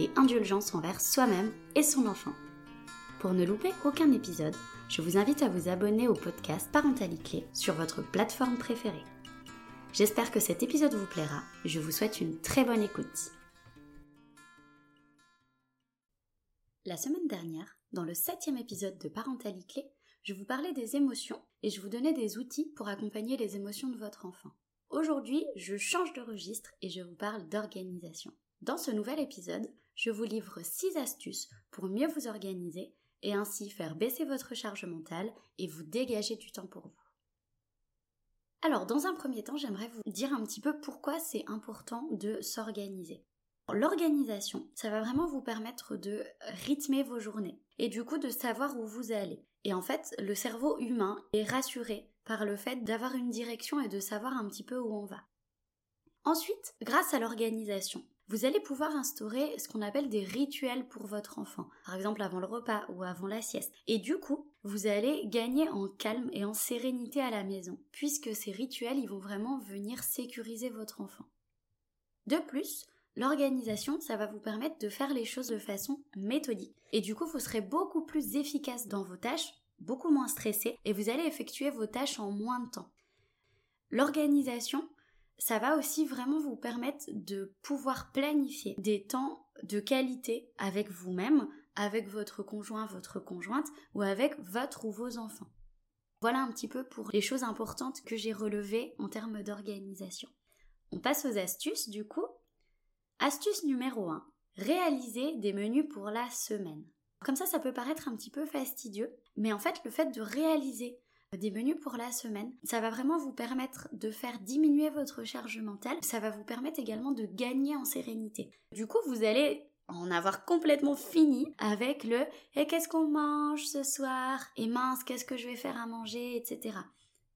et indulgence envers soi-même et son enfant. Pour ne louper aucun épisode, je vous invite à vous abonner au podcast Parentalité sur votre plateforme préférée. J'espère que cet épisode vous plaira et je vous souhaite une très bonne écoute. La semaine dernière, dans le septième épisode de Parentalité, je vous parlais des émotions et je vous donnais des outils pour accompagner les émotions de votre enfant. Aujourd'hui, je change de registre et je vous parle d'organisation. Dans ce nouvel épisode, je vous livre 6 astuces pour mieux vous organiser et ainsi faire baisser votre charge mentale et vous dégager du temps pour vous. Alors, dans un premier temps, j'aimerais vous dire un petit peu pourquoi c'est important de s'organiser. L'organisation, ça va vraiment vous permettre de rythmer vos journées et du coup de savoir où vous allez. Et en fait, le cerveau humain est rassuré par le fait d'avoir une direction et de savoir un petit peu où on va. Ensuite, grâce à l'organisation, vous allez pouvoir instaurer ce qu'on appelle des rituels pour votre enfant, par exemple avant le repas ou avant la sieste. Et du coup, vous allez gagner en calme et en sérénité à la maison, puisque ces rituels, ils vont vraiment venir sécuriser votre enfant. De plus, l'organisation, ça va vous permettre de faire les choses de façon méthodique. Et du coup, vous serez beaucoup plus efficace dans vos tâches, beaucoup moins stressé, et vous allez effectuer vos tâches en moins de temps. L'organisation, ça va aussi vraiment vous permettre de pouvoir planifier des temps de qualité avec vous-même, avec votre conjoint, votre conjointe ou avec votre ou vos enfants. Voilà un petit peu pour les choses importantes que j'ai relevées en termes d'organisation. On passe aux astuces du coup. Astuce numéro 1. Réaliser des menus pour la semaine. Comme ça, ça peut paraître un petit peu fastidieux, mais en fait, le fait de réaliser des menus pour la semaine. Ça va vraiment vous permettre de faire diminuer votre charge mentale. Ça va vous permettre également de gagner en sérénité. Du coup, vous allez en avoir complètement fini avec le et qu'est-ce qu'on mange ce soir? Et mince qu'est-ce que je vais faire à manger? etc.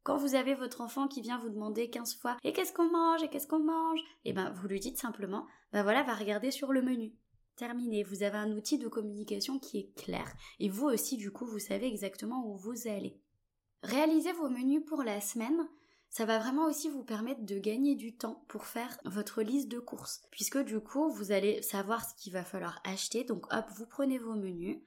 Quand vous avez votre enfant qui vient vous demander 15 fois et qu'est-ce qu'on mange? et qu'est-ce qu'on mange? et eh ben vous lui dites simplement ben voilà va regarder sur le menu. Terminé, vous avez un outil de communication qui est clair et vous aussi du coup vous savez exactement où vous allez. Réaliser vos menus pour la semaine, ça va vraiment aussi vous permettre de gagner du temps pour faire votre liste de courses. Puisque du coup, vous allez savoir ce qu'il va falloir acheter. Donc hop, vous prenez vos menus,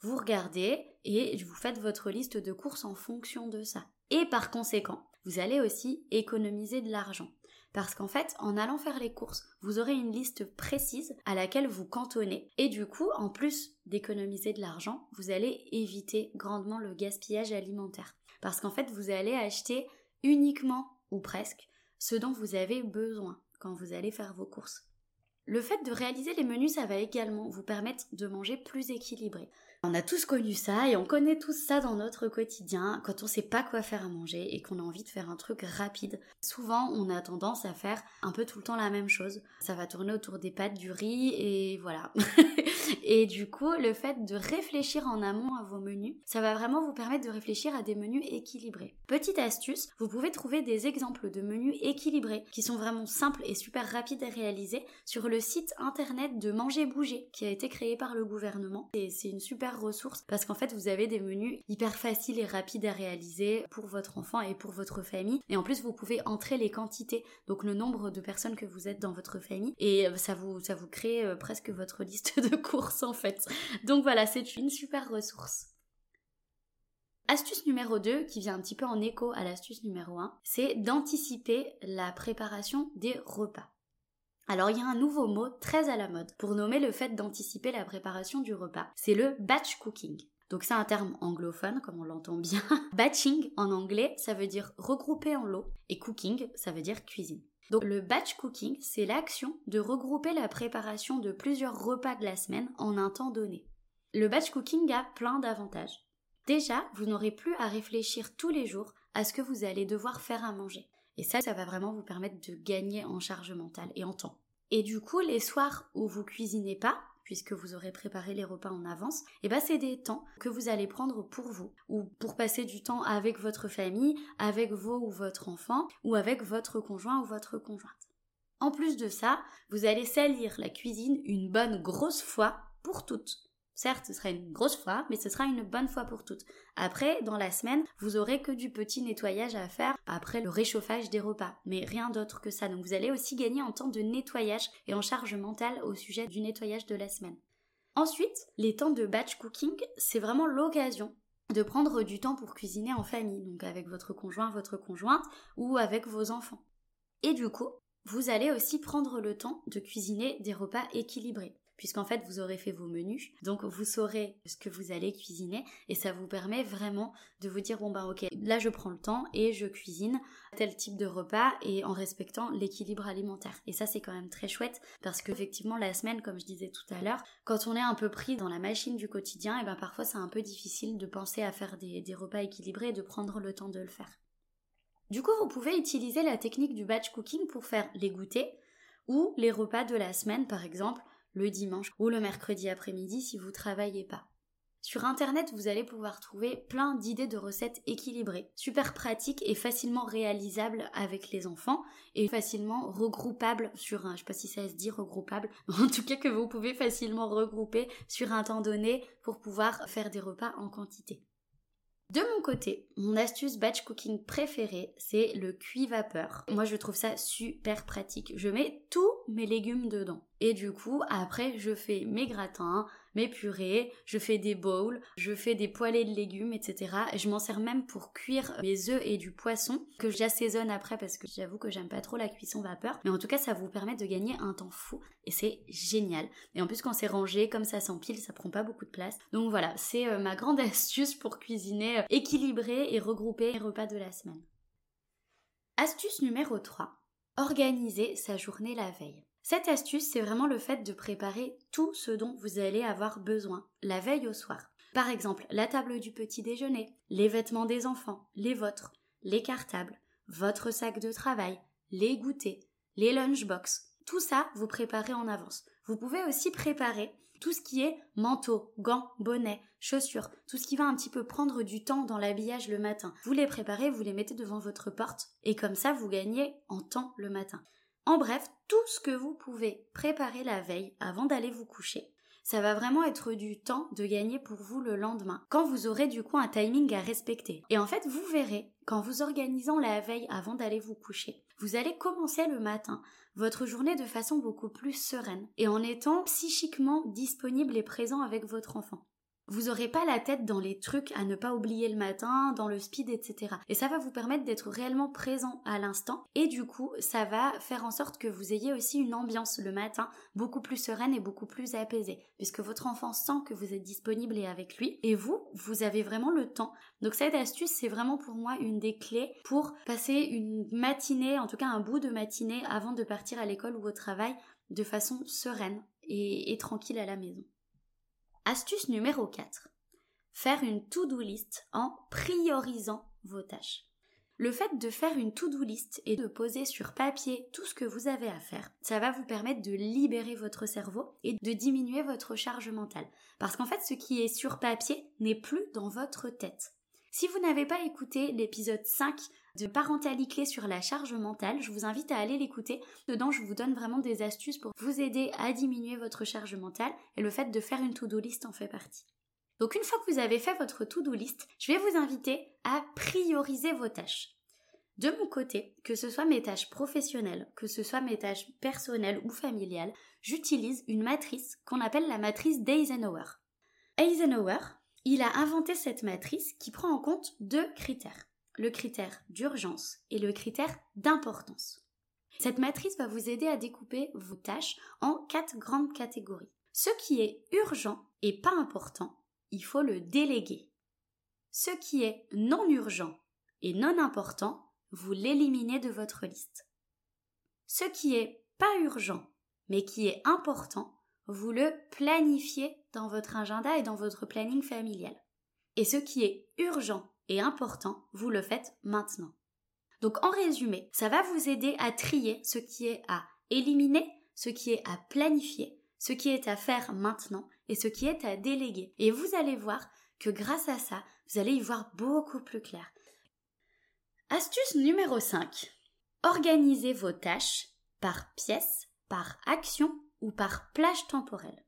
vous regardez et vous faites votre liste de courses en fonction de ça. Et par conséquent, vous allez aussi économiser de l'argent. Parce qu'en fait, en allant faire les courses, vous aurez une liste précise à laquelle vous cantonnez. Et du coup, en plus d'économiser de l'argent, vous allez éviter grandement le gaspillage alimentaire. Parce qu'en fait, vous allez acheter uniquement, ou presque, ce dont vous avez besoin quand vous allez faire vos courses. Le fait de réaliser les menus, ça va également vous permettre de manger plus équilibré. On a tous connu ça et on connaît tous ça dans notre quotidien quand on sait pas quoi faire à manger et qu'on a envie de faire un truc rapide. Souvent, on a tendance à faire un peu tout le temps la même chose. Ça va tourner autour des pâtes, du riz et voilà. et du coup, le fait de réfléchir en amont à vos menus, ça va vraiment vous permettre de réfléchir à des menus équilibrés. Petite astuce, vous pouvez trouver des exemples de menus équilibrés qui sont vraiment simples et super rapides à réaliser sur le site internet de Manger Bouger qui a été créé par le gouvernement. C'est une super ressources parce qu'en fait vous avez des menus hyper faciles et rapides à réaliser pour votre enfant et pour votre famille. Et en plus vous pouvez entrer les quantités donc le nombre de personnes que vous êtes dans votre famille. Et euh, ça vous ça vous crée euh, presque votre liste de courses en fait. Donc voilà c'est une super ressource. Astuce numéro 2, qui vient un petit peu en écho à l'astuce numéro 1, c'est d'anticiper la préparation des repas. Alors il y a un nouveau mot très à la mode pour nommer le fait d'anticiper la préparation du repas. C'est le batch cooking. Donc c'est un terme anglophone comme on l'entend bien. Batching en anglais, ça veut dire regrouper en lot et cooking, ça veut dire cuisine. Donc le batch cooking, c'est l'action de regrouper la préparation de plusieurs repas de la semaine en un temps donné. Le batch cooking a plein d'avantages. Déjà, vous n'aurez plus à réfléchir tous les jours à ce que vous allez devoir faire à manger. Et ça, ça va vraiment vous permettre de gagner en charge mentale et en temps. Et du coup, les soirs où vous cuisinez pas, puisque vous aurez préparé les repas en avance, et ben c'est des temps que vous allez prendre pour vous ou pour passer du temps avec votre famille, avec vos ou votre enfant ou avec votre conjoint ou votre conjointe. En plus de ça, vous allez salir la cuisine une bonne grosse fois pour toutes. Certes, ce sera une grosse fois, mais ce sera une bonne fois pour toutes. Après, dans la semaine, vous aurez que du petit nettoyage à faire après le réchauffage des repas, mais rien d'autre que ça. Donc vous allez aussi gagner en temps de nettoyage et en charge mentale au sujet du nettoyage de la semaine. Ensuite, les temps de batch cooking, c'est vraiment l'occasion de prendre du temps pour cuisiner en famille, donc avec votre conjoint, votre conjointe ou avec vos enfants. Et du coup, vous allez aussi prendre le temps de cuisiner des repas équilibrés puisqu'en fait vous aurez fait vos menus, donc vous saurez ce que vous allez cuisiner et ça vous permet vraiment de vous dire bon bah ok là je prends le temps et je cuisine tel type de repas et en respectant l'équilibre alimentaire. Et ça c'est quand même très chouette parce qu'effectivement la semaine comme je disais tout à l'heure, quand on est un peu pris dans la machine du quotidien, et ben parfois c'est un peu difficile de penser à faire des, des repas équilibrés et de prendre le temps de le faire. Du coup, vous pouvez utiliser la technique du batch cooking pour faire les goûters ou les repas de la semaine, par exemple, le dimanche ou le mercredi après-midi si vous travaillez pas. Sur internet, vous allez pouvoir trouver plein d'idées de recettes équilibrées, super pratiques et facilement réalisables avec les enfants et facilement regroupables sur un, je sais pas si ça se dit regroupable, en tout cas que vous pouvez facilement regrouper sur un temps donné pour pouvoir faire des repas en quantité. De mon côté, mon astuce batch cooking préférée, c'est le cuit vapeur. Moi, je trouve ça super pratique. Je mets tous mes légumes dedans. Et du coup, après, je fais mes gratins, mes purées, je fais des bowls, je fais des poêlés de légumes, etc. Et je m'en sers même pour cuire mes œufs et du poisson que j'assaisonne après parce que j'avoue que j'aime pas trop la cuisson vapeur. Mais en tout cas, ça vous permet de gagner un temps fou et c'est génial. Et en plus, quand c'est rangé, comme ça s'empile, ça prend pas beaucoup de place. Donc voilà, c'est euh, ma grande astuce pour cuisiner euh, équilibrer et regrouper les repas de la semaine. Astuce numéro 3. Organiser sa journée la veille. Cette astuce, c'est vraiment le fait de préparer tout ce dont vous allez avoir besoin la veille au soir. Par exemple, la table du petit déjeuner, les vêtements des enfants, les vôtres, les cartables, votre sac de travail, les goûters, les lunchbox. Tout ça, vous préparez en avance. Vous pouvez aussi préparer tout ce qui est manteau, gants, bonnets, chaussures, tout ce qui va un petit peu prendre du temps dans l'habillage le matin. Vous les préparez, vous les mettez devant votre porte et comme ça vous gagnez en temps le matin. En bref, tout ce que vous pouvez préparer la veille avant d'aller vous coucher, ça va vraiment être du temps de gagner pour vous le lendemain, quand vous aurez du coup un timing à respecter. Et en fait, vous verrez, qu'en vous organisant la veille avant d'aller vous coucher, vous allez commencer le matin votre journée de façon beaucoup plus sereine et en étant psychiquement disponible et présent avec votre enfant vous aurez pas la tête dans les trucs à ne pas oublier le matin, dans le speed, etc. Et ça va vous permettre d'être réellement présent à l'instant. Et du coup, ça va faire en sorte que vous ayez aussi une ambiance le matin beaucoup plus sereine et beaucoup plus apaisée. Puisque votre enfant sent que vous êtes disponible et avec lui. Et vous, vous avez vraiment le temps. Donc cette astuce, c'est vraiment pour moi une des clés pour passer une matinée, en tout cas un bout de matinée avant de partir à l'école ou au travail de façon sereine et, et tranquille à la maison. Astuce numéro 4. Faire une to-do list en priorisant vos tâches. Le fait de faire une to-do list et de poser sur papier tout ce que vous avez à faire, ça va vous permettre de libérer votre cerveau et de diminuer votre charge mentale. Parce qu'en fait, ce qui est sur papier n'est plus dans votre tête. Si vous n'avez pas écouté l'épisode 5 de Parentalité sur la charge mentale, je vous invite à aller l'écouter. Dedans, je vous donne vraiment des astuces pour vous aider à diminuer votre charge mentale et le fait de faire une to-do list en fait partie. Donc une fois que vous avez fait votre to-do list, je vais vous inviter à prioriser vos tâches. De mon côté, que ce soit mes tâches professionnelles, que ce soit mes tâches personnelles ou familiales, j'utilise une matrice qu'on appelle la matrice d'Eisenhower. Eisenhower, il a inventé cette matrice qui prend en compte deux critères, le critère d'urgence et le critère d'importance. Cette matrice va vous aider à découper vos tâches en quatre grandes catégories. Ce qui est urgent et pas important, il faut le déléguer. Ce qui est non urgent et non important, vous l'éliminez de votre liste. Ce qui est pas urgent mais qui est important, vous le planifiez dans votre agenda et dans votre planning familial. Et ce qui est urgent et important, vous le faites maintenant. Donc en résumé, ça va vous aider à trier ce qui est à éliminer, ce qui est à planifier, ce qui est à faire maintenant et ce qui est à déléguer. Et vous allez voir que grâce à ça, vous allez y voir beaucoup plus clair. Astuce numéro 5. Organisez vos tâches par pièce, par action ou par plage temporelle.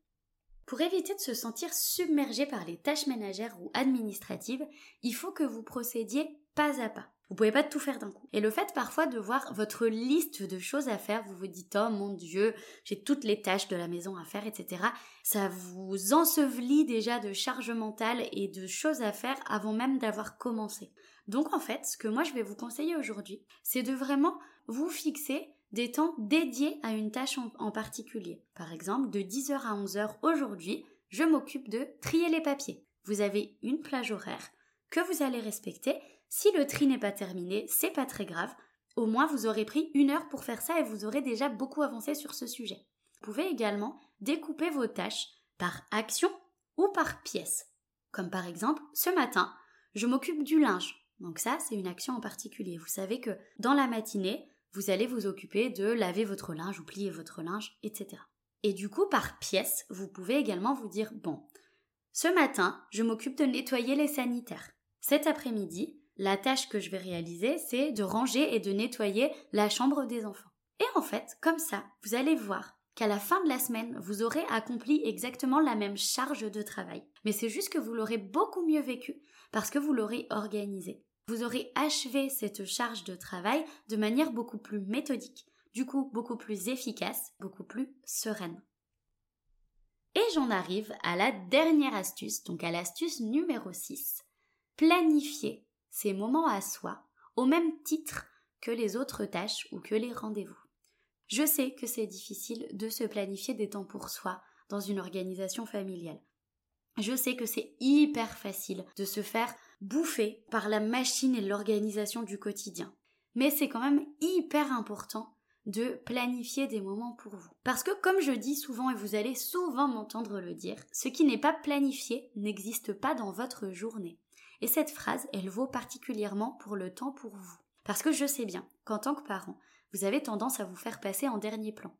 Pour éviter de se sentir submergé par les tâches ménagères ou administratives, il faut que vous procédiez pas à pas. Vous pouvez pas tout faire d'un coup. Et le fait parfois de voir votre liste de choses à faire, vous vous dites oh mon dieu, j'ai toutes les tâches de la maison à faire, etc. Ça vous ensevelit déjà de charge mentale et de choses à faire avant même d'avoir commencé. Donc en fait, ce que moi je vais vous conseiller aujourd'hui, c'est de vraiment vous fixer des temps dédiés à une tâche en, particulier. Par exemple, de 10h à 11h aujourd'hui, je m'occupe de trier les papiers. Vous avez une plage horaire que vous allez respecter. Si le tri n'est pas terminé, c'est pas très grave. Au moins, vous aurez pris une heure pour faire ça et vous aurez déjà beaucoup avancé sur ce sujet. Vous pouvez également découper vos tâches par action ou par pièce. Comme par exemple, ce matin, je m'occupe du linge. Donc ça, c'est une action en particulier. Vous savez que dans la matinée, vous allez vous occuper de laver votre linge ou plier votre linge, etc. Et du coup, par pièce, vous pouvez également vous dire, bon, ce matin, je m'occupe de nettoyer les sanitaires. Cet après-midi, la tâche que je vais réaliser, c'est de ranger et de nettoyer la chambre des enfants. Et en fait, comme ça, vous allez voir qu'à la fin de la semaine, vous aurez accompli exactement la même charge de travail. Mais c'est juste que vous l'aurez beaucoup mieux vécu parce que vous l'aurez organisé vous aurez achevé cette charge de travail de manière beaucoup plus méthodique, du coup beaucoup plus efficace, beaucoup plus sereine. Et j'en arrive à la dernière astuce, donc à l'astuce numéro 6. Planifier ces moments à soi au même titre que les autres tâches ou que les rendez-vous. Je sais que c'est difficile de se planifier des temps pour soi dans une organisation familiale. Je sais que c'est hyper facile de se faire bouffer par la machine et l'organisation du quotidien. Mais c'est quand même hyper important de planifier des moments pour vous. Parce que comme je dis souvent et vous allez souvent m'entendre le dire, ce qui n'est pas planifié n'existe pas dans votre journée. Et cette phrase, elle vaut particulièrement pour le temps pour vous. Parce que je sais bien qu'en tant que parent, vous avez tendance à vous faire passer en dernier plan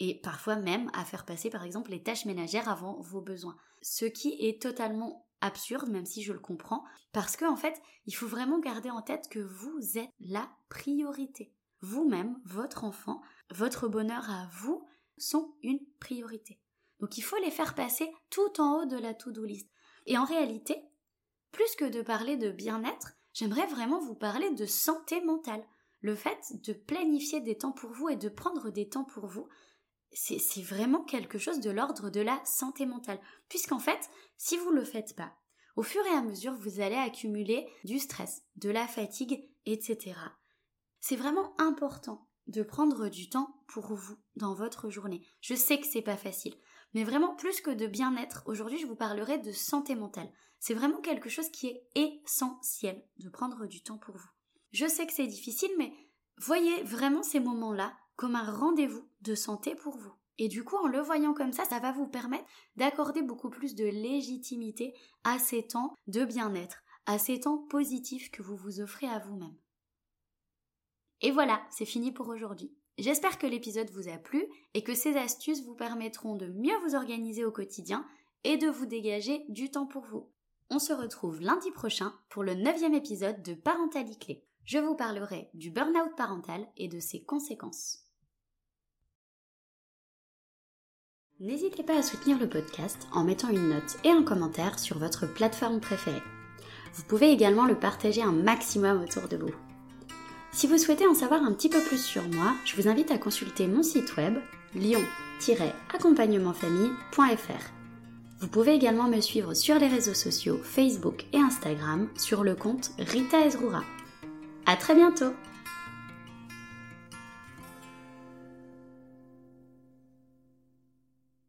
et parfois même à faire passer par exemple les tâches ménagères avant vos besoins. Ce qui est totalement absurde, même si je le comprends, parce qu'en en fait, il faut vraiment garder en tête que vous êtes la priorité. Vous-même, votre enfant, votre bonheur à vous sont une priorité. Donc il faut les faire passer tout en haut de la to-do list. Et en réalité, plus que de parler de bien-être, j'aimerais vraiment vous parler de santé mentale. Le fait de planifier des temps pour vous et de prendre des temps pour vous, c'est vraiment quelque chose de l'ordre de la santé mentale. Puisqu'en fait, si vous ne le faites pas, au fur et à mesure, vous allez accumuler du stress, de la fatigue, etc. C'est vraiment important de prendre du temps pour vous dans votre journée. Je sais que c'est pas facile, mais vraiment plus que de bien-être, aujourd'hui je vous parlerai de santé mentale. C'est vraiment quelque chose qui est essentiel de prendre du temps pour vous. Je sais que c'est difficile, mais voyez vraiment ces moments-là comme un rendez-vous de santé pour vous. Et du coup, en le voyant comme ça, ça va vous permettre d'accorder beaucoup plus de légitimité à ces temps de bien-être, à ces temps positifs que vous vous offrez à vous-même. Et voilà, c'est fini pour aujourd'hui. J'espère que l'épisode vous a plu et que ces astuces vous permettront de mieux vous organiser au quotidien et de vous dégager du temps pour vous. On se retrouve lundi prochain pour le neuvième épisode de Parentalité Je vous parlerai du burn-out parental et de ses conséquences. N'hésitez pas à soutenir le podcast en mettant une note et un commentaire sur votre plateforme préférée. Vous pouvez également le partager un maximum autour de vous. Si vous souhaitez en savoir un petit peu plus sur moi, je vous invite à consulter mon site web lion-accompagnementfamille.fr. Vous pouvez également me suivre sur les réseaux sociaux Facebook et Instagram sur le compte Rita Ezroura. À très bientôt!